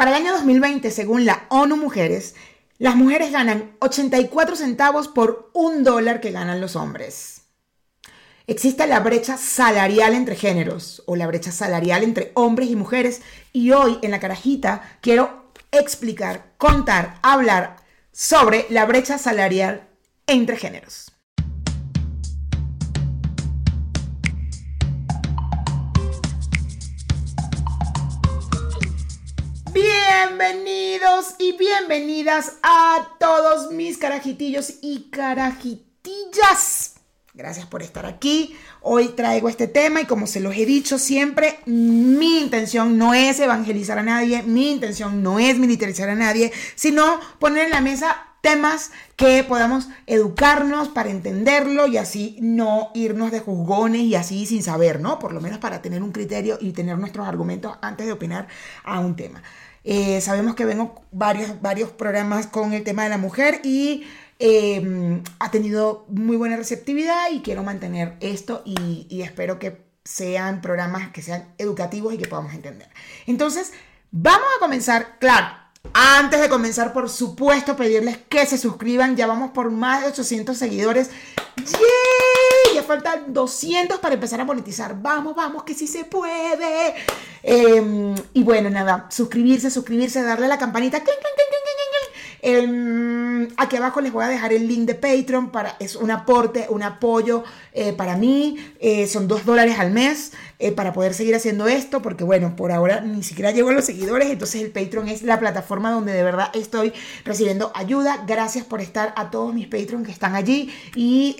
Para el año 2020, según la ONU Mujeres, las mujeres ganan 84 centavos por un dólar que ganan los hombres. Existe la brecha salarial entre géneros o la brecha salarial entre hombres y mujeres y hoy en la carajita quiero explicar, contar, hablar sobre la brecha salarial entre géneros. Bienvenidos y bienvenidas a todos mis carajitillos y carajitillas. Gracias por estar aquí. Hoy traigo este tema y como se los he dicho siempre, mi intención no es evangelizar a nadie, mi intención no es militarizar a nadie, sino poner en la mesa temas que podamos educarnos para entenderlo y así no irnos de juzgones y así sin saber, ¿no? Por lo menos para tener un criterio y tener nuestros argumentos antes de opinar a un tema. Eh, sabemos que vengo varios, varios programas con el tema de la mujer y em, ha tenido muy buena receptividad y quiero mantener esto y, espero que sean programas que sean educativos y que podamos entender. Entonces, vamos a comenzar, claro, antes de comenzar, por supuesto, pedirles que se suscriban. Ya vamos por más de 800 seguidores. ¡Yay! Faltan 200 para empezar a monetizar. Vamos, vamos, que sí se puede. Em, y bueno, nada, suscribirse, suscribirse, darle a la campanita. Em, aquí abajo les voy a dejar el link de Patreon para es un aporte, un apoyo eh, para mí. Eh, son dos dólares al mes eh, para poder seguir haciendo esto, porque bueno, por ahora ni siquiera llego a los seguidores, entonces el Patreon es la plataforma donde de verdad estoy recibiendo ayuda. Gracias por estar a todos mis Patreons que están allí y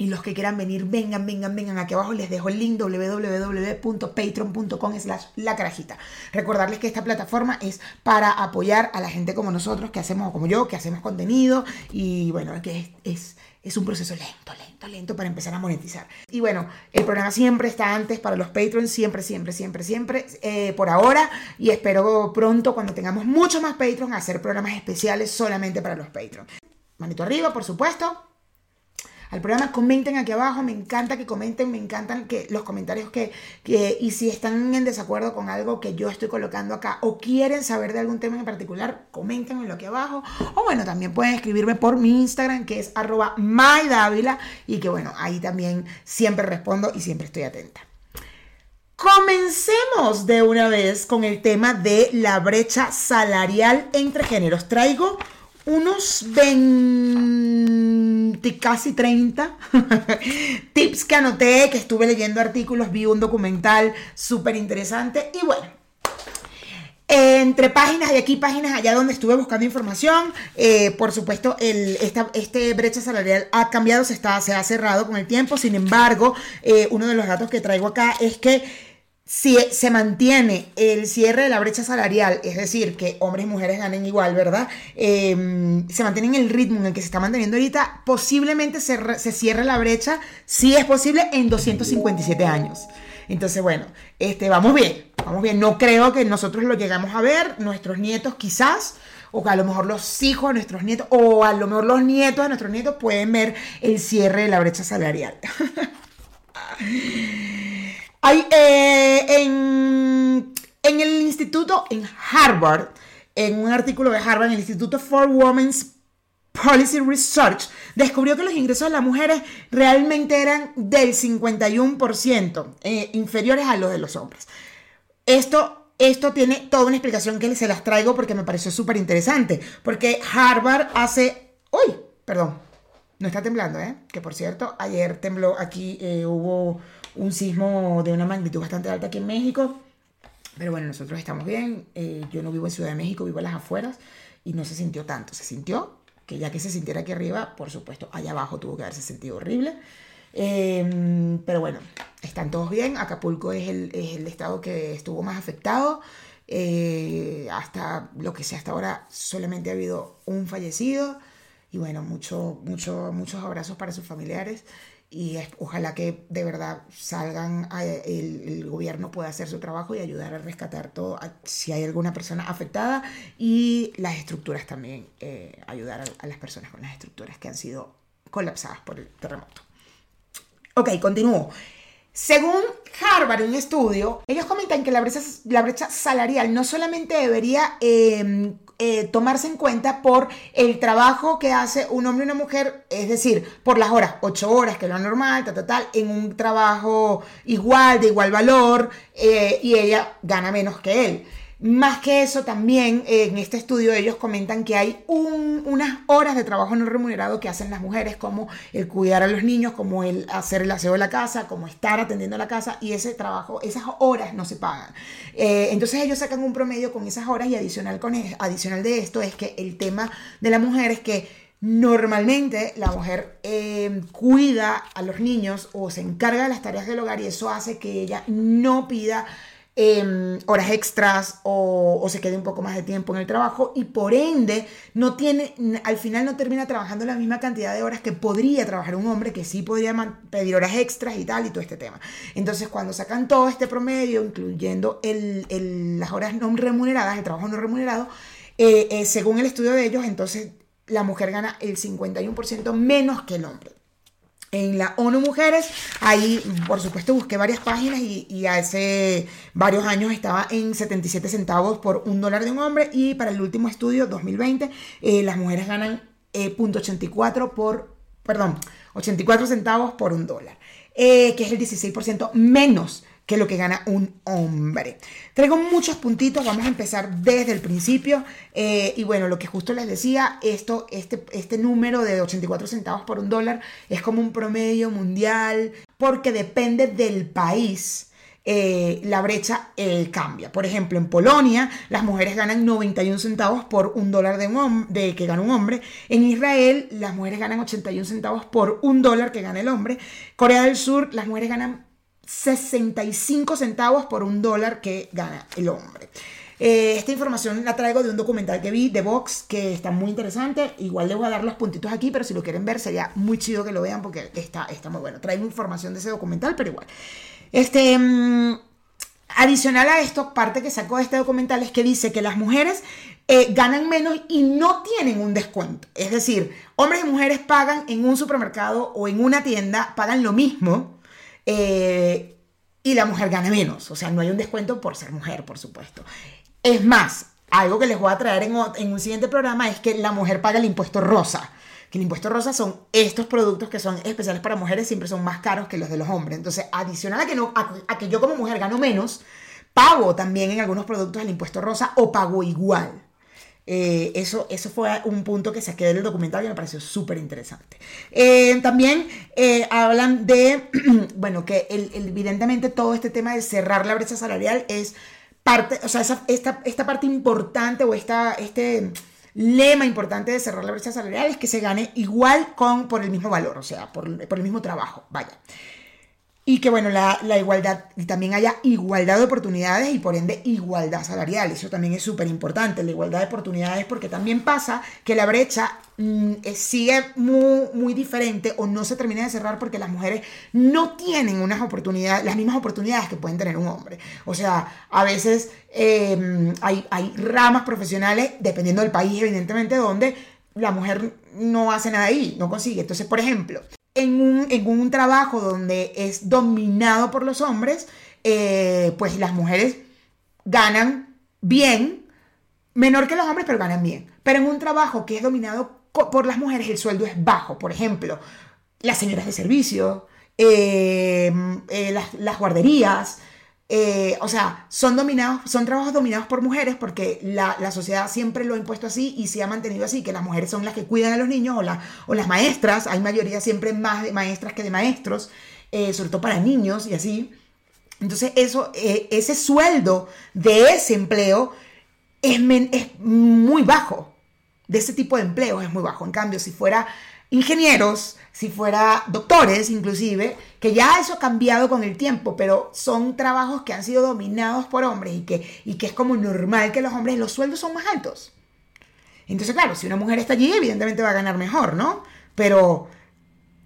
y los que quieran venir, vengan, vengan, vengan. Aquí abajo les dejo el link www.patreon.com slash la carajita. Recordarles que esta plataforma es para apoyar a la gente como nosotros, que hacemos, como yo, que hacemos contenido. Y bueno, que es, es, un proceso lento, lento, lento para empezar a monetizar. Y bueno, el programa siempre está antes para los Patreons, siempre, siempre, siempre, siempre, eh, por ahora. Y espero pronto, cuando tengamos muchos más Patreons, hacer programas especiales solamente para los Patreons. Manito arriba, por supuesto al programa. Comenten aquí abajo, me encanta que comenten, me encantan los comentarios que, y si están en desacuerdo con algo que yo estoy colocando acá o quieren saber de algún tema en particular, coméntenmelo aquí abajo. O bueno, también pueden escribirme por mi Instagram que es arroba maidávila y que bueno, ahí también siempre respondo y siempre estoy atenta. Comencemos de una vez con el tema de la brecha salarial entre géneros. Traigo unos 20, casi 30 tips que anoté, que estuve leyendo artículos, vi un documental súper interesante y bueno. Entre páginas y aquí, páginas allá donde estuve buscando información, eh, por supuesto, el, esta este brecha salarial ha cambiado, se, está, se ha cerrado con el tiempo. Sin embargo, eh, uno de los datos que traigo acá es que si se mantiene el cierre de la brecha salarial, es decir, que hombres y mujeres ganen igual, ¿verdad? Em, se mantiene en el ritmo en el que se está manteniendo ahorita, posiblemente se, se, cierre la brecha, si es posible, en 257 años. Entonces, bueno, este, vamos bien, vamos bien. No creo que nosotros lo llegamos a ver, nuestros nietos quizás, o que a lo mejor los hijos de nuestros nietos, o a lo mejor los nietos de nuestros nietos pueden ver el cierre de la brecha salarial. Hay, eh, en, el instituto, en Harvard, en un artículo de Harvard, en el Instituto for Women's Policy Research, descubrió que los ingresos de las mujeres realmente eran del 51% eh, inferiores a los de los hombres. Esto, esto tiene toda una explicación que se las traigo porque me pareció súper interesante. Porque Harvard hace... ¡Uy! Perdón. No está temblando, ¿eh? Que por cierto, ayer tembló aquí, eh, hubo un sismo de una magnitud bastante alta aquí en México. Pero bueno, nosotros estamos bien. Eh, yo no vivo en Ciudad de México, vivo en las afueras y no se sintió tanto. Se sintió que ya que se sintiera aquí arriba, por supuesto, allá abajo tuvo que haberse sentido horrible. Em, pero bueno, están todos bien. Acapulco es el, es el estado que estuvo más afectado. Eh, hasta lo que sé hasta ahora solamente ha habido un fallecido. Y bueno, mucho, mucho, muchos abrazos para sus familiares y ojalá que de verdad salgan, el, gobierno pueda hacer su trabajo y ayudar a rescatar todo, si hay alguna persona afectada y las estructuras también, eh, ayudar a, las personas con las estructuras que han sido colapsadas por el terremoto. Ok, continúo. Según Harvard, un estudio, ellos comentan que la brecha, la brecha salarial no solamente debería em, eh, tomarse en cuenta por el trabajo que hace un hombre y una mujer, es decir, por las horas, ocho horas, que es lo normal, tal, tal, tal, en un trabajo igual, de igual valor, eh, y ella gana menos que él. Más que eso, también en este estudio ellos comentan que hay unas horas de trabajo no remunerado que hacen las mujeres, como el cuidar a los niños, como el hacer el aseo de la casa, como estar atendiendo la casa, y ese trabajo, esas horas no se pagan. Eh, entonces ellos sacan un promedio con esas horas y adicional, con, adicional de esto es que el tema de la mujer es que Normalmente la mujer eh, cuida a los niños o se encarga de las tareas del hogar y eso hace que ella no pida Em, horas extras o, se quede un poco más de tiempo en el trabajo y por ende no tiene, al final no termina trabajando la misma cantidad de horas que podría trabajar un hombre que sí podría pedir horas extras y tal y todo este tema. Entonces cuando sacan todo este promedio, incluyendo las horas no remuneradas, el trabajo no remunerado, eh, eh, según el estudio de ellos, entonces la mujer gana el 51% menos que el hombre en la ONU Mujeres. Ahí, por supuesto, busqué varias páginas y, hace varios años estaba en 77 centavos por un dólar de un hombre y para el último estudio, 2020, eh, las mujeres ganan eh, .84 por, perdón, 84 centavos por un dólar, eh, que es el 16% menos que lo que gana un hombre. Traigo muchos puntitos, vamos a empezar desde el principio. Eh, y bueno, lo que justo les decía, esto, este, este número de 84 centavos por un dólar es como un promedio mundial, porque depende del país. Eh, la brecha cambia. Por ejemplo, en Polonia las mujeres ganan 91 centavos por un dólar de, que gana un hombre. En Israel las mujeres ganan 81 centavos por un dólar que gana el hombre. Corea del Sur las mujeres ganan 65 centavos por un dólar que gana el hombre. Eh, esta información la traigo de un documental que vi de Vox que está muy interesante. Igual les voy a dar los puntitos aquí, pero si lo quieren ver sería muy chido que lo vean porque está, está muy bueno. Traigo información de ese documental, pero igual. Este, mm, adicional a esto, parte que sacó de este documental es que dice que las mujeres eh, ganan menos y no tienen un descuento. Es decir, hombres y mujeres pagan en un supermercado o en una tienda, pagan lo mismo eh, y la mujer gana menos. O sea, no hay un descuento por ser mujer, por supuesto. Es más, algo que les voy a traer en, un siguiente programa es que la mujer paga el impuesto rosa. Que el impuesto rosa son estos productos que son especiales para mujeres, siempre son más caros que los de los hombres. Entonces, adicional a que, no, a que yo como mujer gano menos, pago también en algunos productos el impuesto rosa o pago igual. Eh, eso, eso fue un punto que saqué del documental y me pareció súper interesante. Eh, también eh, hablan de, bueno, que evidentemente todo este tema de cerrar la brecha salarial es parte, o sea, esta, esta, parte importante o esta, este lema importante de cerrar la brecha salarial es que se gane igual con, por el mismo valor, o sea, por, por el mismo trabajo, vaya y que bueno, la, igualdad, y también haya igualdad de oportunidades y por ende igualdad salarial. Eso también es súper importante, la igualdad de oportunidades, porque también pasa que la brecha mm, eh, sigue muy, muy diferente o no se termina de cerrar porque las mujeres no tienen unas oportunidades, las mismas oportunidades que pueden tener un hombre. O sea, a veces em, hay, hay ramas profesionales, dependiendo del país, evidentemente, donde la mujer no hace nada ahí, no consigue. Entonces, por ejemplo, en un, trabajo donde es dominado por los hombres, eh, pues las mujeres ganan bien, menor que los hombres, pero ganan bien. Pero en un trabajo que es dominado por las mujeres, el sueldo es bajo. Por ejemplo, las señoras de servicio, eh, eh, las, guarderías, eh, o sea, son dominados, son trabajos dominados por mujeres porque la, sociedad siempre lo ha impuesto así y se ha mantenido así, que las mujeres son las que cuidan a los niños o, o las maestras, hay mayoría siempre más de maestras que de maestros, eh, sobre todo para niños y así. Entonces, eso, eh, ese sueldo de ese empleo es, es muy bajo, de ese tipo de empleo es muy bajo. En cambio, si fuera ingenieros, si fuera doctores inclusive, que ya eso ha cambiado con el tiempo, pero son trabajos que han sido dominados por hombres y que, y que es como normal que los hombres, los sueldos son más altos. Entonces, claro, si una mujer está allí, evidentemente va a ganar mejor, ¿no? Pero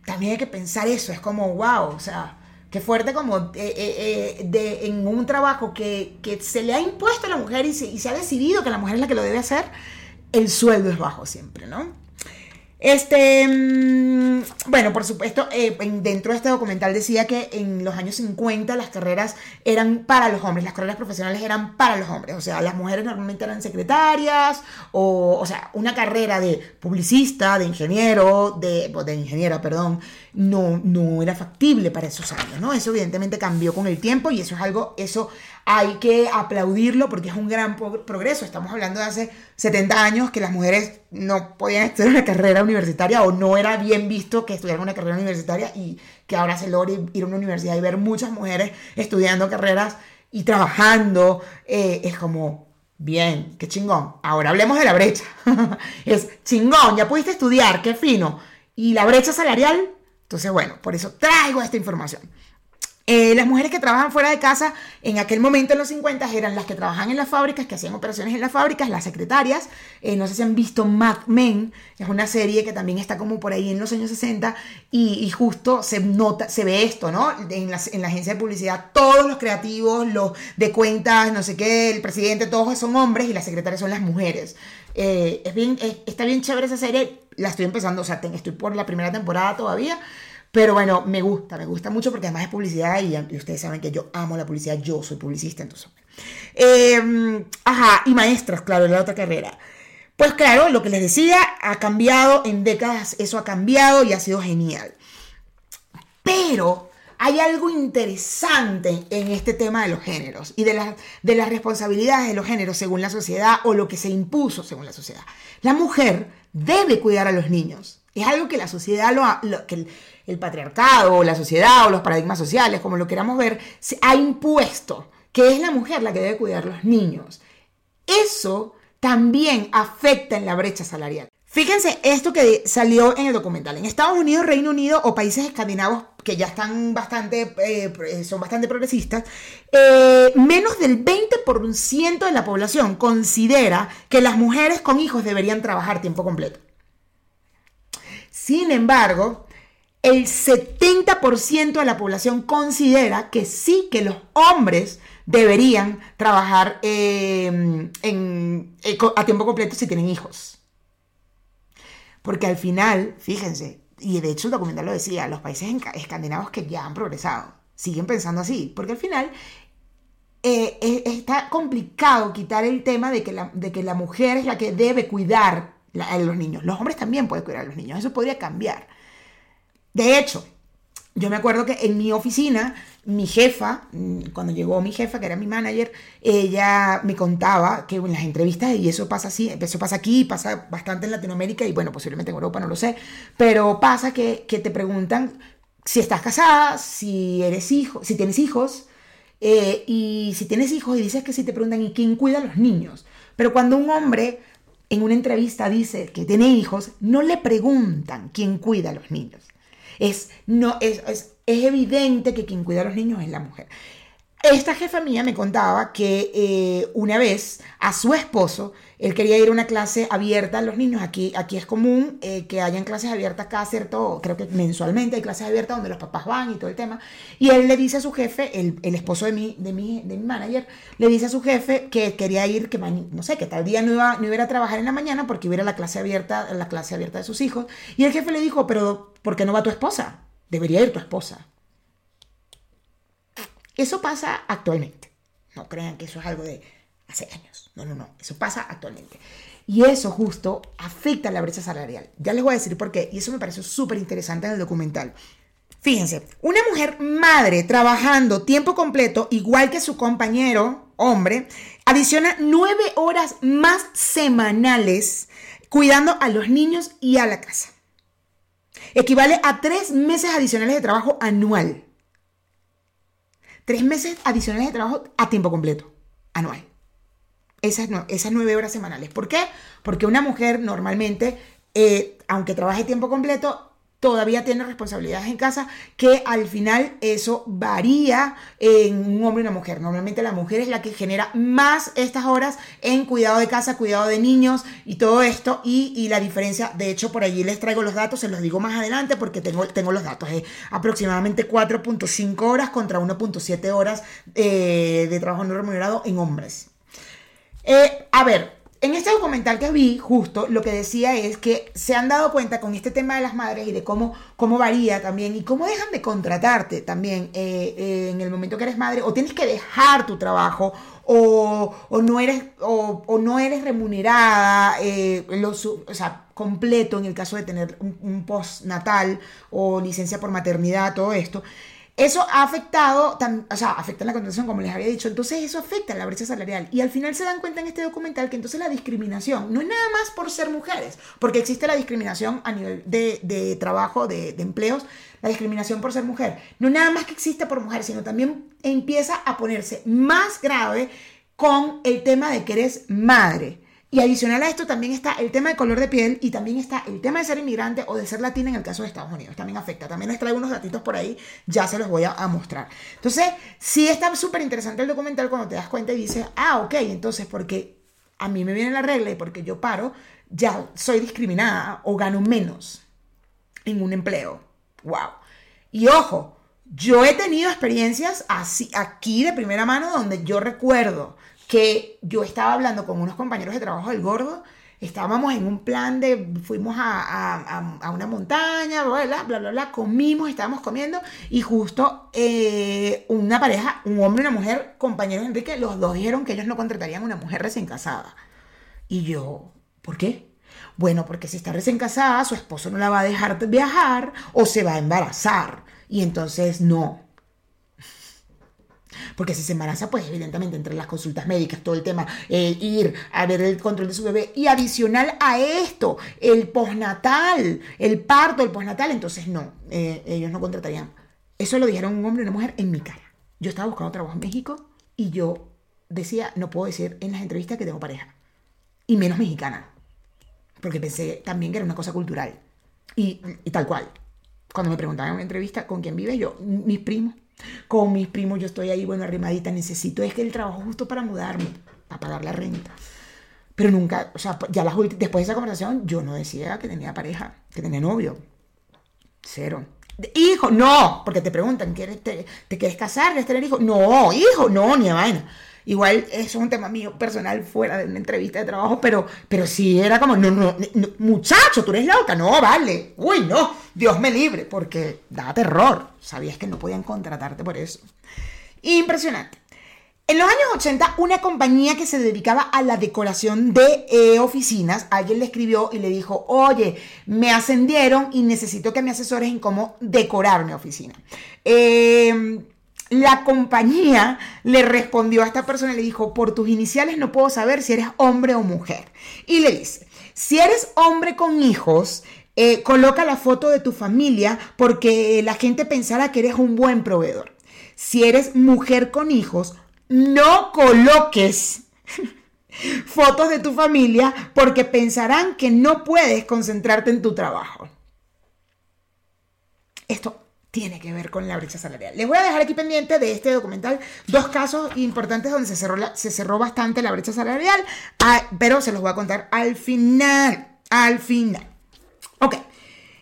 también hay que pensar eso, es como, wow, o sea, qué fuerte como eh, eh, eh, de, en un trabajo que, se le ha impuesto a la mujer y se, y se ha decidido que la mujer es la que lo debe hacer, el sueldo es bajo siempre, ¿no? Este, mm, bueno, por supuesto, eh, dentro de este documental decía que en los años 50 las carreras eran para los hombres, las carreras profesionales eran para los hombres, o sea, las mujeres normalmente eran secretarias, o, o sea, una carrera de publicista, de ingeniero, de, de ingeniera, perdón, no, no era factible para esos años, ¿no? Eso evidentemente cambió con el tiempo y eso es algo, eso hay que aplaudirlo porque es un gran progreso. Estamos hablando de hace 70 años que las mujeres no podían estudiar una carrera universitaria o no era bien visto que estudiaran una carrera universitaria y que ahora se logre ir a una universidad y ver muchas mujeres estudiando carreras y trabajando. Eh, es como, bien, qué chingón. Ahora hablemos de la brecha. es chingón, ya pudiste estudiar, qué fino. ¿Y la brecha salarial? Entonces, bueno, por eso traigo esta información. Eh, las mujeres que trabajan fuera de casa en aquel momento en los 50 eran las que trabajaban en las fábricas, que hacían operaciones en las fábricas, las secretarias. Eh, no sé si han visto Mad Men, es una serie que también está como por ahí en los años 60 y, justo se nota, se ve esto, ¿no? En la, en la, agencia de publicidad, todos los creativos, los de cuentas, no sé qué, el presidente, todos son hombres y las secretarias son las mujeres. Eh, está bien chévere esa serie, la estoy empezando, o sea, estoy por la primera temporada todavía. Pero bueno, me gusta, me gusta mucho porque además es publicidad y, ustedes saben que yo amo la publicidad, yo soy publicista, entonces. Em, ajá, y maestros, claro, la otra carrera. Pues claro, lo que les decía, ha cambiado en décadas, eso ha cambiado y ha sido genial. Pero hay algo interesante en este tema de los géneros y de, de las responsabilidades de los géneros según la sociedad o lo que se impuso según la sociedad. La mujer debe cuidar a los niños. Es algo que la sociedad lo, lo que el patriarcado o la sociedad o los paradigmas sociales, como lo queramos ver, se ha impuesto que es la mujer la que debe cuidar los niños. Eso también afecta en la brecha salarial. Fíjense esto que salió en el documental. En Estados Unidos, Reino Unido o países escandinavos que ya están bastante, eh, son bastante progresistas, eh, menos del 20% de la población considera que las mujeres con hijos deberían trabajar tiempo completo. Sin embargo, el 70% de la población considera que sí, que los hombres deberían trabajar em, eh, a tiempo completo si tienen hijos. Porque al final, fíjense, y de hecho el documental lo decía, los países escandinavos que ya han progresado siguen pensando así, porque al final eh, está complicado quitar el tema de que, la, de que la mujer es la que debe cuidar los niños. Los hombres también pueden cuidar a los niños, eso podría cambiar. De hecho, yo me acuerdo que en mi oficina, mi jefa, mm, cuando llegó mi jefa, que era mi manager, ella me contaba que en las entrevistas, y eso pasa así, eso pasa aquí, pasa bastante en Latinoamérica y bueno, posiblemente en Europa, no lo sé, pero pasa que, te preguntan si estás casada, si eres hijo, si tienes hijos, eh, y si tienes hijos y dices que si te preguntan, ¿y quién cuida a los niños? Pero cuando un hombre en una entrevista dice que tiene hijos, no le preguntan quién cuida a los niños. Es, no, es, es, evidente que quien cuida a los niños es la mujer. Esta jefa mía me contaba que eh, una vez a su esposo, él quería ir a una clase abierta a los niños. Aquí, aquí es común eh, que hayan clases abiertas cada cierto, creo que mensualmente hay clases abiertas donde los papás van y todo el tema. Y él le dice a su jefe, el, el esposo de mi, de, mi, de mi manager, le dice a su jefe que quería ir, que no sé, que tal día no iba, no iba a trabajar en la mañana porque iba a la clase abierta, la clase abierta de sus hijos. Y el jefe le dijo, pero ¿por qué no va tu esposa? Debería ir tu esposa. Eso pasa actualmente. No crean que eso es algo de hace años. No, no, no. Eso pasa actualmente. Y eso justo afecta la brecha salarial. Ya les voy a decir por qué. Y eso me pareció súper interesante en el documental. Fíjense, una mujer madre trabajando tiempo completo, igual que su compañero, hombre, adiciona nueve horas más semanales cuidando a los niños y a la casa. Equivale a tres meses adicionales de trabajo anual tres meses adicionales de trabajo a tiempo completo, anual. Esas, esas nueve horas semanales. ¿Por qué? Porque una mujer normalmente, eh, aunque trabaje tiempo completo, todavía tiene responsabilidades en casa, que al final eso varía en un hombre y una mujer. Normalmente la mujer es la que genera más estas horas en cuidado de casa, cuidado de niños y todo esto. Y, la diferencia, de hecho, por allí les traigo los datos, se los digo más adelante porque tengo, tengo los datos. Es aproximadamente 4.5 horas contra 1.7 horas eh, de trabajo no remunerado en hombres. Eh, a ver, en este documental que vi, justo lo que decía es que se han dado cuenta con este tema de las madres y de cómo, cómo varía también y cómo dejan de contratarte también eh, eh, en el momento que eres madre o tienes que dejar tu trabajo o, no, eres, o, no eres remunerada eh, o sea, completo en el caso de tener un postnatal o licencia por maternidad, todo esto. Eso ha afectado, o sea, afecta la contratación, como les había dicho, entonces eso afecta la brecha salarial. Y al final se dan cuenta en este documental que entonces la discriminación no es nada más por ser mujeres, porque existe la discriminación a nivel de, trabajo, de, de, empleos, la discriminación por ser mujer. No nada más que existe por mujer, sino también empieza a ponerse más grave con el tema de que eres madre. Y adicional a esto también está el tema de color de piel y también está el tema de ser inmigrante o de ser latina en el caso de Estados Unidos. También afecta. También les traigo unos datitos por ahí, ya se los voy a, mostrar. Entonces, sí está súper interesante el documental cuando te das cuenta y dices, ah, ok, entonces porque a mí me viene la regla y porque yo paro, ya soy discriminada o gano menos en un empleo. ¡Wow! Y ojo, yo he tenido experiencias así, aquí de primera mano donde yo recuerdo que yo estaba hablando con unos compañeros de trabajo del gordo, estábamos en un plan de, fuimos a, una montaña, bla, bla, bla, bla, comimos, estábamos comiendo y justo eh, una pareja, un hombre y una mujer, compañeros Enrique, los dos dijeron que ellos no contratarían una mujer recién casada. Y yo, ¿por qué? Bueno, porque si está recién casada, su esposo no la va a dejar viajar o se va a embarazar. Y entonces no, porque si se embaraza, pues evidentemente entre las consultas médicas, todo el tema, eh, ir a ver el control de su bebé y adicional a esto, el postnatal, el parto, el postnatal, entonces no, eh, ellos no contratarían. Eso lo dijeron un hombre y una mujer en mi cara. Yo estaba buscando trabajo en México y yo decía, no puedo decir en las entrevistas que tengo pareja, y menos mexicana, porque pensé también que era una cosa cultural. Y, y tal cual. Cuando me preguntaban en una entrevista con quién vive, yo, mis primos. Con mis primos yo estoy ahí, bueno, arrimadita, necesito es que el trabajo justo para mudarme, para pagar la renta. Pero nunca, o sea, ya las después de esa conversación, yo no decía que tenía pareja, que tenía novio. Cero. Hijo, no, porque te preguntan, ¿quieres, te, ¿te quieres casar? ¿Quieres tener hijos? No, hijo, no, ni a vaina. Igual eso es un tema mío personal fuera de una entrevista de trabajo, pero, pero sí era como, no, no, muchacho, tú eres loca, no, vale, uy, no, Dios me libre, porque da terror, sabías que no podían contratarte por eso. Impresionante. En los años 80, una compañía que se dedicaba a la decoración de eh, oficinas, alguien le escribió y le dijo, oye, me ascendieron y necesito que me asesores en cómo decorar mi oficina. Eh, la compañía le respondió a esta persona y le dijo, por tus iniciales no puedo saber si eres hombre o mujer. Y le dice, si eres hombre con hijos, eh, coloca la foto de tu familia porque la gente pensará que eres un buen proveedor. Si eres mujer con hijos, no coloques fotos de tu familia porque pensarán que no puedes concentrarte en tu trabajo. Esto tiene que ver con la brecha salarial. Les voy a dejar aquí pendiente de este documental dos casos importantes donde se cerró, se cerró bastante la brecha salarial, ah, pero se los voy a contar al final. Al final. Ok.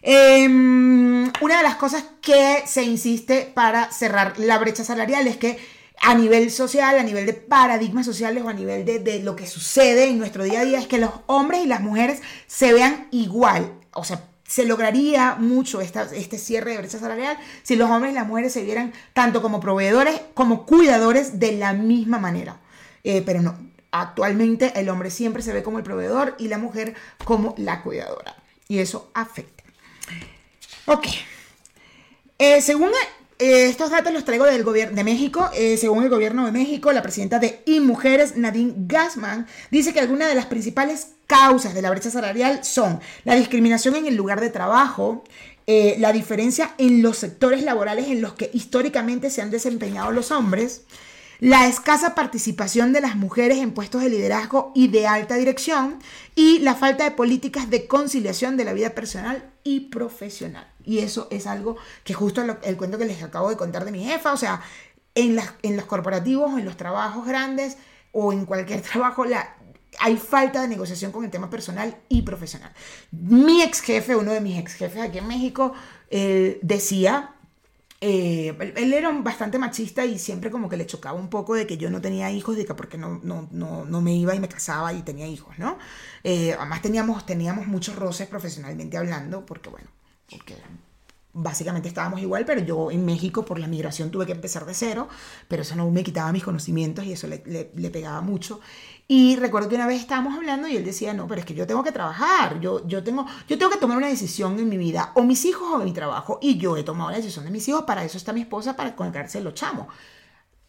Em, una de las cosas que se insiste para cerrar la brecha salarial es que a nivel social, a nivel de paradigmas sociales o a nivel de, de, lo que sucede en nuestro día a día es que los hombres y las mujeres se vean igual. O sea, se lograría mucho este cierre de brecha salarial si los hombres y las mujeres se vieran tanto como proveedores como cuidadores de la misma manera. Eh, pero no, actualmente el hombre siempre se ve como el proveedor y la mujer como la cuidadora. Y eso afecta. Ok. Eh, según eh, estos datos los traigo del gobierno de México. según el gobierno de México, la presidenta de IMujeres, Nadine Gassman, dice que algunas de las principales causas de la brecha salarial son la discriminación en el lugar de trabajo, eh, la diferencia en los sectores laborales en los que históricamente se han desempeñado los hombres, la escasa participación de las mujeres en puestos de liderazgo y de alta dirección y la falta de políticas de conciliación de la vida personal y profesional. Y eso es algo que justo el cuento que les acabo de contar de mi jefa, o sea, en, las, en los corporativos, en los trabajos grandes o en cualquier trabajo, la, hay falta de negociación con el tema personal y profesional. Mi ex jefe, uno de mis ex jefes aquí en México, decía, eh, él era bastante machista y siempre como que le chocaba un poco de que yo no tenía hijos, de que porque no, no, no, no me iba y me casaba y tenía hijos, ¿no? Eh, además teníamos, teníamos muchos roces profesionalmente hablando, porque bueno, porque básicamente estábamos igual, pero yo en México por la migración tuve que empezar de cero, pero eso no me quitaba mis conocimientos y eso le, le, pegaba mucho. Y recuerdo que una vez estábamos hablando y él decía, no, pero es que yo tengo que trabajar, yo, yo, tengo, yo tengo que tomar una decisión en mi vida, o mis hijos o mi trabajo, y yo he tomado la decisión de mis hijos, para eso está mi esposa, para colgarse los chamos.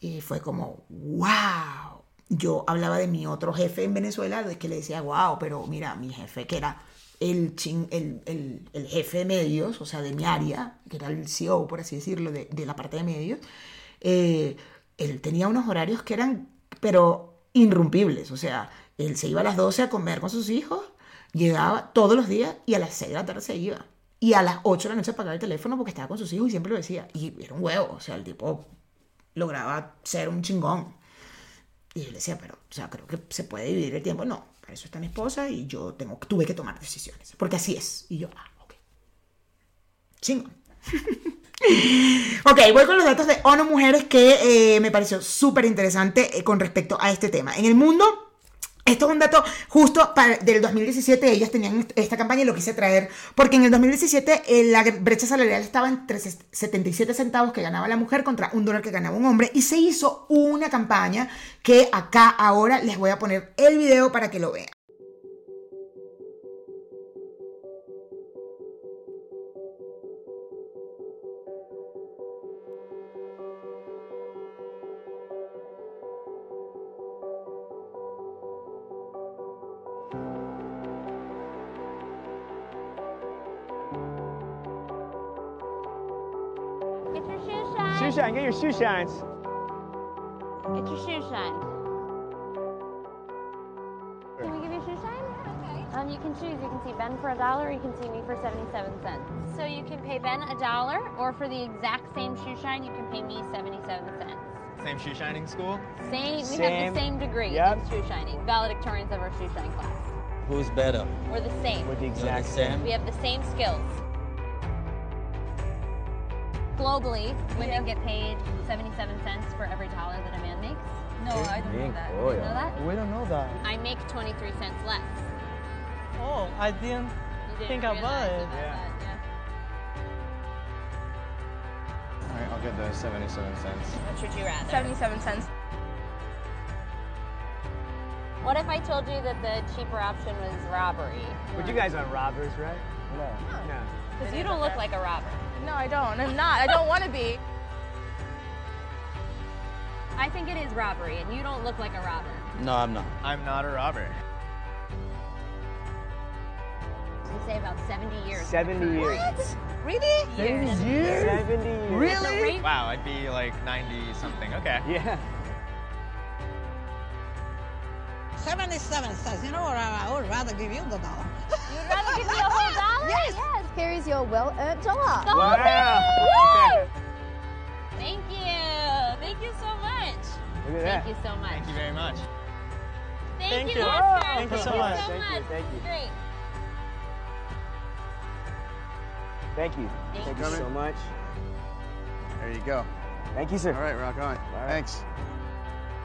Y fue como, wow. Yo hablaba de mi otro jefe en Venezuela, de que le decía, wow, pero mira, mi jefe que era el, el, el, jefe de medios, o sea, de mi área, que era el CEO, por así decirlo, de, de la parte de medios, eh, él tenía unos horarios que eran, pero irrumpibles, o sea, él se iba a las 12 a comer con sus hijos, llegaba todos los días y a las 6 de la tarde se iba. Y a las 8 de la noche apagaba el teléfono porque estaba con sus hijos y siempre lo decía. Y era un huevo, o sea, el tipo lograba ser un chingón. Y yo le decía, pero, o sea, creo que se puede dividir el tiempo. No, para eso está mi esposa y yo tengo, tuve que tomar decisiones. Porque así es. Y yo, ah, ok. Chingón. ok, voy con los datos de ONU Mujeres que eh, me pareció súper interesante eh, con respecto a este tema. En el mundo esto es un dato justo para, del 2017, ellas tenían esta campaña y lo quise traer, porque en el 2017 eh, la brecha salarial estaba entre 77 centavos que ganaba la mujer contra un dólar que ganaba un hombre, y se hizo una campaña que acá ahora les voy a poner el video para que lo vean. Shine. Get your shoe shines. Get your shoe shine. Can we give you a shoe shine? Okay. Um, you can choose. You can see Ben for a dollar, or you can see me for 77 cents. So you can pay Ben a dollar, or for the exact same shoe shine, you can pay me 77 cents. Same shoe shining school? Same. We same. have the same degree yep. in shoe shining. Valedictorians of our shoe shine class. Who's better? We're the same. We're the exact same. We have the same skills globally, women yeah. get paid 77 cents for every dollar that a man makes. No, I don't know that. Oh, you know that? We don't know that. I make 23 cents less. Oh, I didn't, didn't think about it. About yeah. That, yeah. All right, I'll get the 77 cents. What should you rather? 77 cents. What if I told you that the cheaper option was robbery? But you guys aren't robbers, right? No. No. Because you don't look like a robber. No, I don't. I'm not. I don't want to be. I think it is robbery, and you don't look like a robber. No, I'm not. I'm not a robber. We say about 70 years. 70 years. What? Really? 70 years? 70 years. Really? Wow, I'd be like 90 something. Okay. Yeah. 77 cents. You know what? I, I would rather give you the dollar. You'd rather give me a whole dollar? Yes. yes. Here's your well-earned dollar. The whole wow. thing! Thank you. Thank you so much. Look at Thank that. you so much. Thank you very much. Thank, Thank you, you. Oscar. Thank you so Thank much. You so Thank you, thank you. Great. Thank you. Thank Thank you. you so much. There you go. Thank you, sir. All right, rock on. right. Thanks.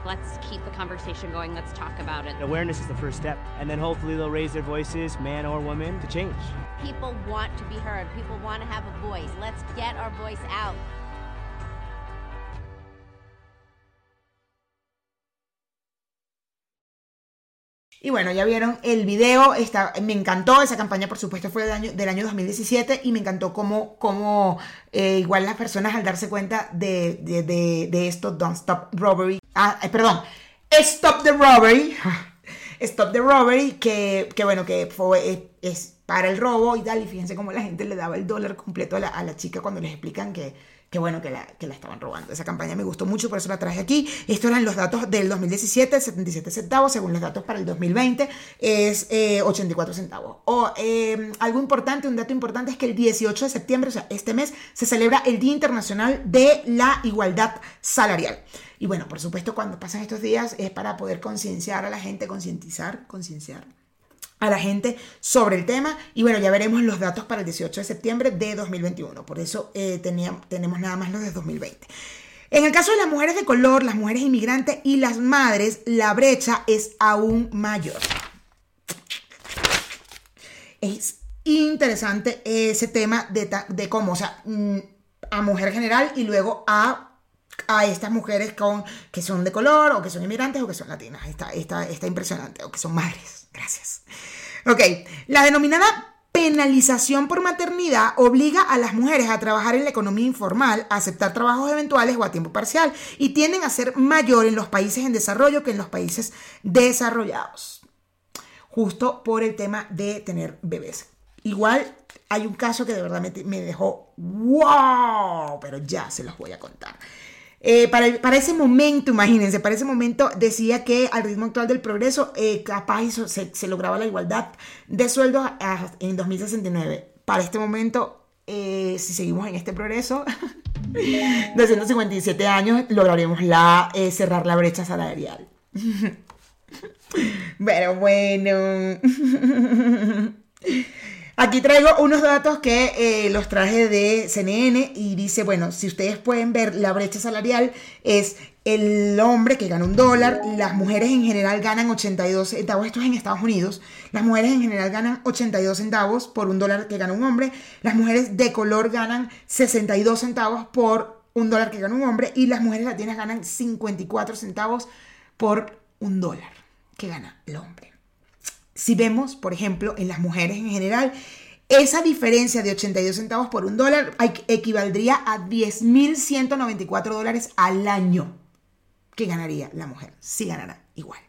Let's keep the conversation going. Let's talk about it. Awareness is the first step, and then hopefully they'll raise their voices, man or woman, to change. People want to be heard. People want to have a voice. Let's get our voice out. Y bueno, ya vieron el video, está, me encantó, esa campaña por supuesto fue del año, del año 2017 y me encantó cómo, cómo eh, igual las personas al darse cuenta de, de, de, de esto, Don't Stop Robbery, ah, eh, perdón, Stop the Robbery, Stop the Robbery, que, que bueno, que fue, es, es, para el robo y tal, y fíjense cómo la gente le daba el dólar completo a la, a la chica cuando les explican que Qué bueno que la, que la estaban robando. Esa campaña me gustó mucho, por eso la traje aquí. Estos eran los datos del 2017, 77 centavos, según los datos para el 2020, es 84 eh, centavos. O eh, algo importante, un dato importante es que el 18 de septiembre, o sea, este mes, se celebra el Día Internacional de la Igualdad Salarial. Y bueno, por supuesto, cuando pasan estos días es para poder concienciar a la gente, concientizar, concienciar a la gente sobre el tema y bueno, ya veremos los datos para el 18 de septiembre de 2021, por eso eh, tenemos nada más los de 2020. En el caso de las mujeres de color, las mujeres inmigrantes y las madres, la brecha es aún mayor. Es interesante ese tema de, de cómo, o sea, mm, a mujer general y luego a, a estas mujeres con, que son de color o que son inmigrantes o que son latinas. Está, está, está impresionante. O que son madres. Gracias. Ok, la denominada penalización por maternidad obliga a las mujeres a trabajar en la economía informal, a aceptar trabajos eventuales o a tiempo parcial y tienden a ser mayor en los países en desarrollo que en los países desarrollados. Justo por el tema de tener bebés. Igual hay un caso que de verdad me, me dejó wow, pero ya se los voy a contar. Eh, para, ese momento, imagínense, para ese momento decía que al ritmo actual del progreso, eh, capaz se, lograba la igualdad de sueldos en 2069. Para este momento, eh, si seguimos en este progreso, 257 años, lograremos la, cerrar la brecha salarial. Pero bueno. Aquí traigo unos datos que eh, los traje de CNN y dice, bueno, si ustedes pueden ver, la brecha salarial es el hombre que gana un dólar, las mujeres en general ganan 82 centavos, esto es en Estados Unidos, las mujeres en general ganan 82 centavos por un dólar que gana un hombre, las mujeres de color ganan 62 centavos por un dólar que gana un hombre y las mujeres latinas ganan 54 centavos por un dólar que gana el hombre. Si vemos, por ejemplo, en las mujeres en general, esa diferencia de 82 centavos por un dólar equivaldría a 10.194 dólares al año que ganaría la mujer. Si ganara igual.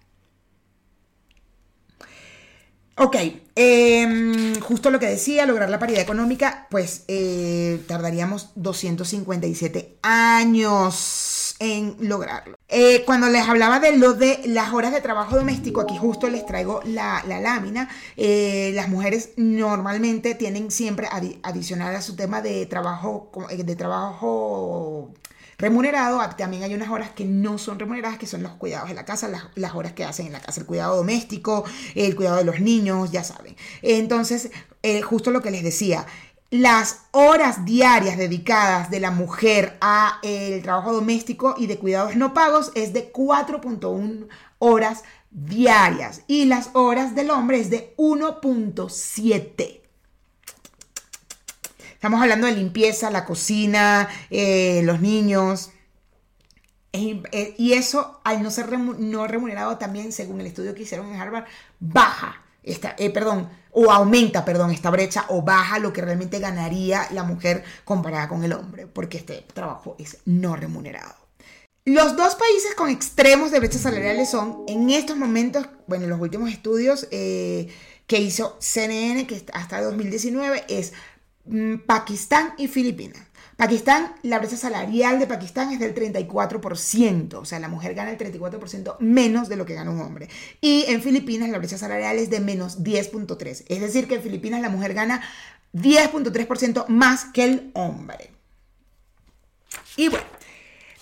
Ok, eh, justo lo que decía, lograr la paridad económica, pues eh, tardaríamos 257 años en lograrlo. Eh, cuando les hablaba de de las horas de trabajo doméstico, aquí justo les traigo la, la lámina. Eh, las mujeres normalmente tienen siempre adicional a su tema de trabajo, eh, de trabajo remunerado, también hay unas horas que no son remuneradas, que son los cuidados de la casa, las, las, horas que hacen en la casa, el cuidado doméstico, el cuidado de los niños, ya saben. Entonces, justo lo que les decía, las horas diarias dedicadas de la mujer a el trabajo doméstico y de cuidados no pagos es de 4.1 horas diarias y las horas del hombre es de 1.7. Estamos hablando de limpieza, la cocina, eh, los niños. Eh, y eso, al no ser remunerado también, según el estudio que hicieron en Harvard, baja esta, eh, perdón, o aumenta, perdón, esta brecha o baja lo que realmente ganaría la mujer comparada con el hombre, porque este trabajo es no remunerado. Los dos países con extremos de brechas salariales son, en estos momentos, bueno, los últimos estudios eh, que hizo CNN, que hasta 2019, es mm, Pakistán y Filipinas. Pakistán, la brecha salarial de Pakistán es del 34%, o sea, la mujer gana el 34% menos de lo que gana un hombre. Y en Filipinas la brecha salarial es de menos 10.3, es decir, que en Filipinas la mujer gana 10.3% más que el hombre. Y bueno,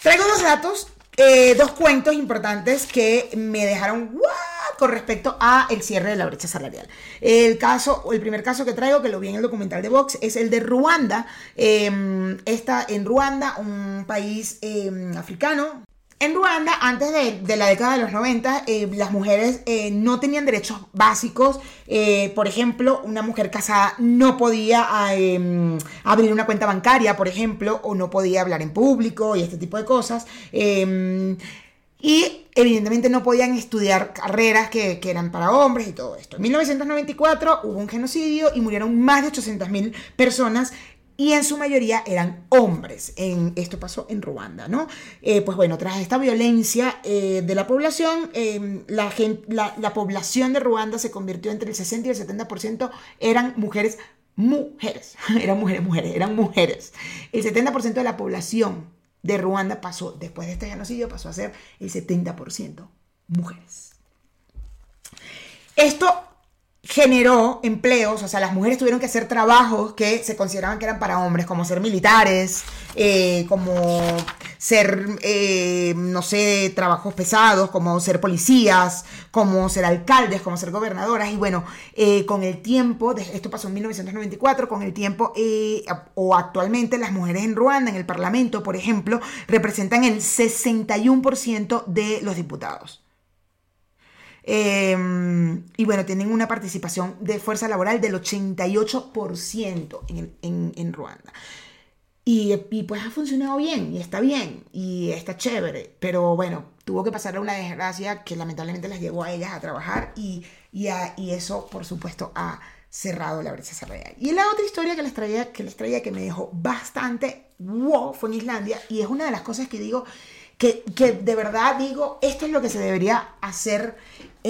traigo dos datos, eh, dos cuentos importantes que me dejaron... ¡wow! Con respecto a el cierre de la brecha salarial. El caso, el primer caso que traigo, que lo vi en el documental de Vox, es el de Ruanda. Eh, está en Ruanda, un país em, africano, en Ruanda, antes de, la década de los 90, eh, las mujeres eh, no tenían derechos básicos. Eh, por ejemplo, una mujer casada no podía em, abrir una cuenta bancaria, por ejemplo, o no podía hablar en público y este tipo de cosas. Y evidentemente no podían estudiar carreras que, eran para hombres y todo esto. En 1994 hubo un genocidio y murieron más de 800.000 personas y en su mayoría eran hombres. En, esto pasó en Ruanda, ¿no? Eh, pues bueno, tras esta violencia eh, de la población, em, la, la, población de Ruanda se convirtió entre el 60 y el 70% eran mujeres, mujeres, eran mujeres, mujeres, eran mujeres. El 70% de la población de Ruanda pasó, después de este genocidio, pasó a ser el 70% mujeres. Esto generó empleos, o sea, las mujeres tuvieron que hacer trabajos que se consideraban que eran para hombres, como ser militares, eh, como ser, eh, no sé, trabajos pesados, como ser policías, como ser alcaldes, como ser gobernadoras. Y bueno, eh, con el tiempo, esto pasó en 1994, con el tiempo, o actualmente las mujeres en Ruanda, en el Parlamento, por ejemplo, representan el 61% de los diputados. Eh, y bueno, tienen una participación de fuerza laboral del 88% en, en, en Ruanda. Y, y pues ha funcionado bien, y está bien, y está chévere. Pero bueno, tuvo que pasar una desgracia que lamentablemente las llevó a ellas a trabajar y, y, a- y eso, por supuesto, ha cerrado la brecha salarial. Y la otra historia que les traía, que les traía que me dejó bastante wow fue en Islandia, y es una de las cosas que digo que, que de verdad digo, esto es lo que se debería hacer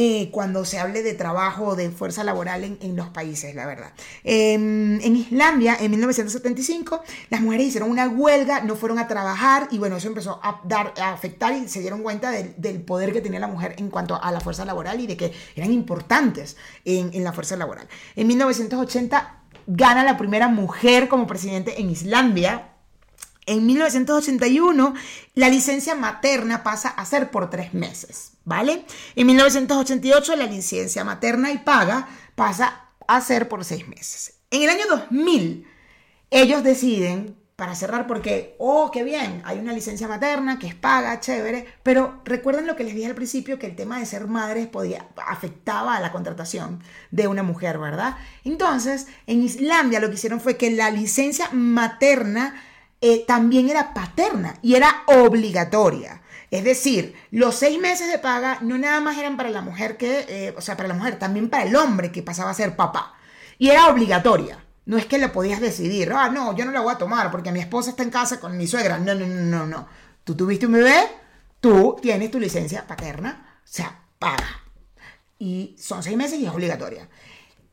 eh, cuando se hable de trabajo o de fuerza laboral en, en los países, la verdad. Em, en Islandia, en 1975, las mujeres hicieron una huelga, no fueron a trabajar y bueno, eso empezó a, dar, a afectar y se dieron cuenta del, del poder que tenía la mujer en cuanto a la fuerza laboral y de que eran importantes en, en la fuerza laboral. En 1980 gana la primera mujer como presidente en Islandia. En 1981, la licencia materna pasa a ser por tres meses, ¿vale? En 1988, la licencia materna y paga pasa a ser por seis meses. En el año 2000, ellos deciden, para cerrar, porque, oh, qué bien, hay una licencia materna que es paga, chévere, pero recuerden lo que les dije al principio, que el tema de ser madres podía, afectaba a la contratación de una mujer, ¿verdad? Entonces, en Islandia lo que hicieron fue que la licencia materna eh, también era paterna y era obligatoria. Es decir, los seis meses de paga no nada más eran para la mujer que, eh, o sea, para la mujer, también para el hombre que pasaba a ser papá. Y era obligatoria. No es que la podías decidir, ah, no, yo no la voy a tomar porque mi esposa está en casa con mi suegra. No, no, no, no, no. Tú tuviste un bebé, tú tienes tu licencia paterna, o sea, paga. Y son seis meses y es obligatoria.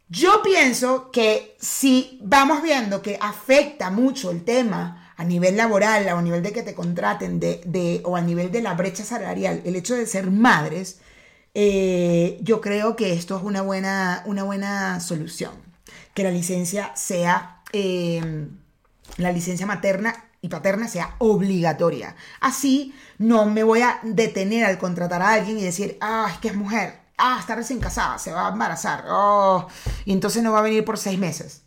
Yo pienso que si vamos viendo que afecta mucho el tema a nivel laboral, o a nivel de que te contraten, de, de- o a nivel de la brecha salarial, el hecho de ser madres, eh, yo creo que esto es una buena, una buena solución. Que la licencia sea, eh, la licencia materna y paterna sea obligatoria. Así no me voy a detener al contratar a alguien y decir, ah, es que es mujer, ah, está recién casada, se va a embarazar, oh, y entonces no va a venir por seis meses.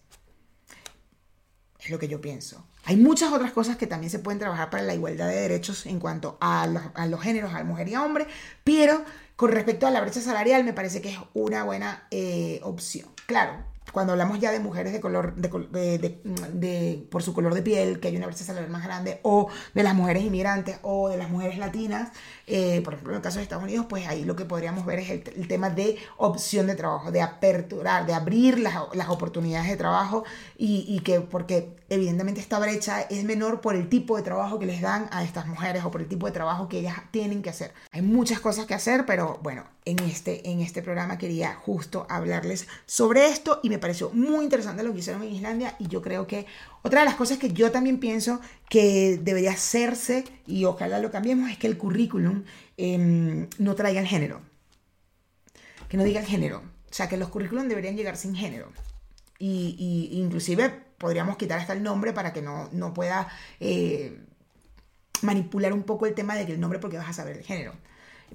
Es lo que yo pienso. Hay muchas otras cosas que también se pueden trabajar para la igualdad de derechos en cuanto a los, géneros, a mujer y a hombre, pero con respecto a la brecha salarial me parece que es una buena eh, opción. Claro, cuando hablamos ya de mujeres de color, de, col- de- de- de- por su color de piel, que hay una brecha salarial más grande, o de las mujeres inmigrantes, o de las mujeres latinas, eh, por ejemplo, en el caso de Estados Unidos, pues ahí lo que podríamos ver es el, tema de opción de trabajo, de aperturar, de abrir las, las oportunidades de trabajo, y, y que, porque evidentemente esta brecha es menor por el tipo de trabajo que les dan a estas mujeres, o por el tipo de trabajo que ellas tienen que hacer. Hay muchas cosas que hacer, pero bueno, en este, en este programa quería justo hablarles sobre esto y me pareció muy interesante lo que hicieron en Islandia y yo creo que otra de las cosas que yo también pienso que debería hacerse y ojalá lo cambiemos es que el currículum em, no traiga el género, que no diga el género, o sea que los currículum deberían llegar sin género. Y, inclusive podríamos quitar hasta el nombre para que no, no pueda eh, manipular un poco el tema de que el nombre porque vas a saber el género.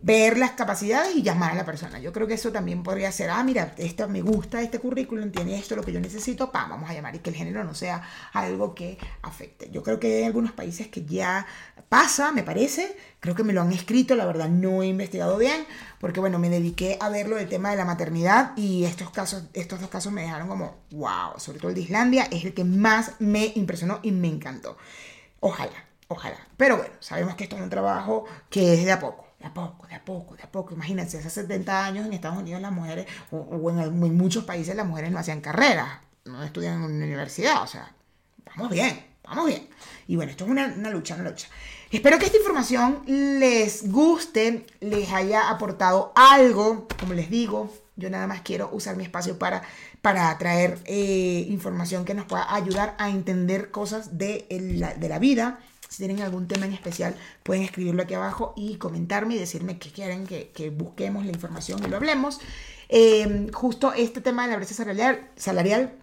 Ver las capacidades y llamar a la persona. Yo creo que eso también podría ser, ah, mira, esto me gusta, este currículum tiene esto, lo que yo necesito, pa, vamos a llamar y que el género no sea algo que afecte. Yo creo que hay algunos países que ya pasa, me parece, creo que me lo han escrito, la verdad no he investigado bien, porque bueno, me dediqué a verlo del tema de la maternidad y estos casos, estos dos casos me dejaron como, wow, sobre todo el de Islandia es el que más me impresionó y me encantó. Ojalá, ojalá. Pero bueno, sabemos que esto es un trabajo que es de a poco, de a poco, de a poco, de a poco. Imagínense, hace 70 años en Estados Unidos las mujeres, o, o en, en muchos países las mujeres no hacían carreras, no estudian en una universidad, o sea, vamos bien, vamos bien. Y bueno, esto es una, una lucha, una lucha. Espero que esta información les guste, les haya aportado algo, como les digo, yo nada más quiero usar mi espacio para, para traer eh, información que nos pueda ayudar a entender cosas de, el- de la vida. Si tienen algún tema en especial, pueden escribirlo aquí abajo y comentarme y decirme que quieren que, que busquemos la información y lo hablemos. Eh, justo este tema de la brecha salarial, salarial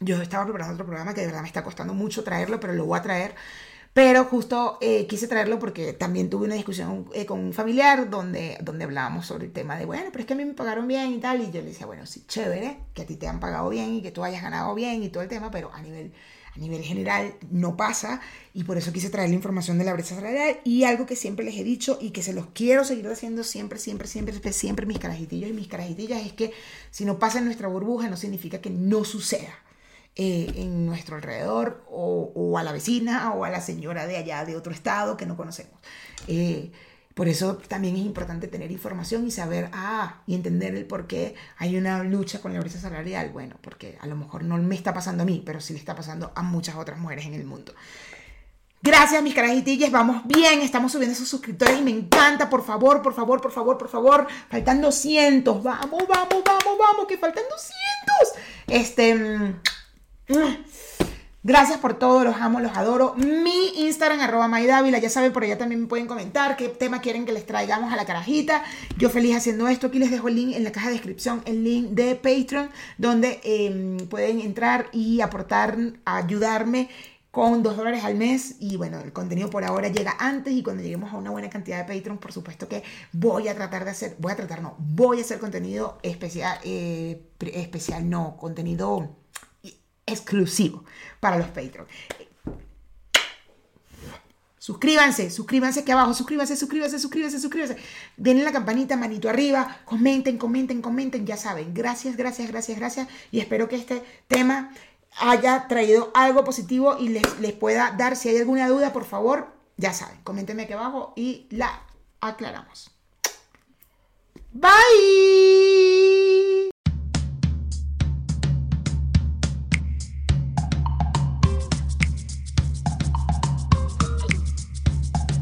yo estaba preparando otro programa que de verdad me está costando mucho traerlo, pero lo voy a traer Pero justo eh, quise traerlo porque también tuve una discusión eh, con un familiar donde, donde hablábamos sobre el tema de, bueno, pero es que a mí me pagaron bien y tal. Y yo le decía, bueno, sí, chévere, que a ti te han pagado bien y que tú hayas ganado bien y todo el tema, pero a nivel, a nivel general no pasa. Y por eso quise traer la información de la brecha salarial y algo que siempre les he dicho y que se los quiero seguir haciendo siempre, siempre, siempre, siempre, mis carajitillos y mis carajitillas es que si no pasa en nuestra burbuja no significa que no suceda eh, en nuestro alrededor o, o, a la vecina o a la señora de allá de otro estado que no conocemos. Eh, por eso también es importante tener información y saber, ah, y entender el por qué hay una lucha con la brecha salarial. Bueno, porque a lo mejor no me está pasando a mí, pero sí le está pasando a muchas otras mujeres en el mundo. Gracias, mis carajitillas. Vamos bien. Estamos subiendo esos suscriptores y me encanta. Por favor, por favor, por favor, por favor. Faltan 200. Vamos, vamos, vamos, vamos. Que faltan 200. Este. Gracias por todo, los amo, los adoro. Mi Instagram, arroba ya saben, por allá también me pueden comentar qué tema quieren que les traigamos a la carajita. Yo feliz haciendo esto. Aquí les dejo el link en la caja de descripción, el link de Patreon, donde eh, pueden entrar y aportar, ayudarme con dos dólares al mes y bueno, el contenido por ahora llega antes y cuando lleguemos a una buena cantidad de Patreon, por supuesto que voy a tratar de hacer, voy a tratar, no, voy a hacer contenido especial, eh, especial, no, contenido exclusivo para los Patreon. Suscríbanse, suscríbanse aquí abajo, suscríbanse, suscríbanse, suscríbanse, suscríbanse. Denle la campanita, manito arriba, comenten, comenten, comenten, ya saben. Gracias, gracias, gracias, gracias. Y espero que este tema haya traído algo positivo y les, les pueda dar, si hay alguna duda, por favor, ya saben, coméntenme aquí abajo y la aclaramos. Bye.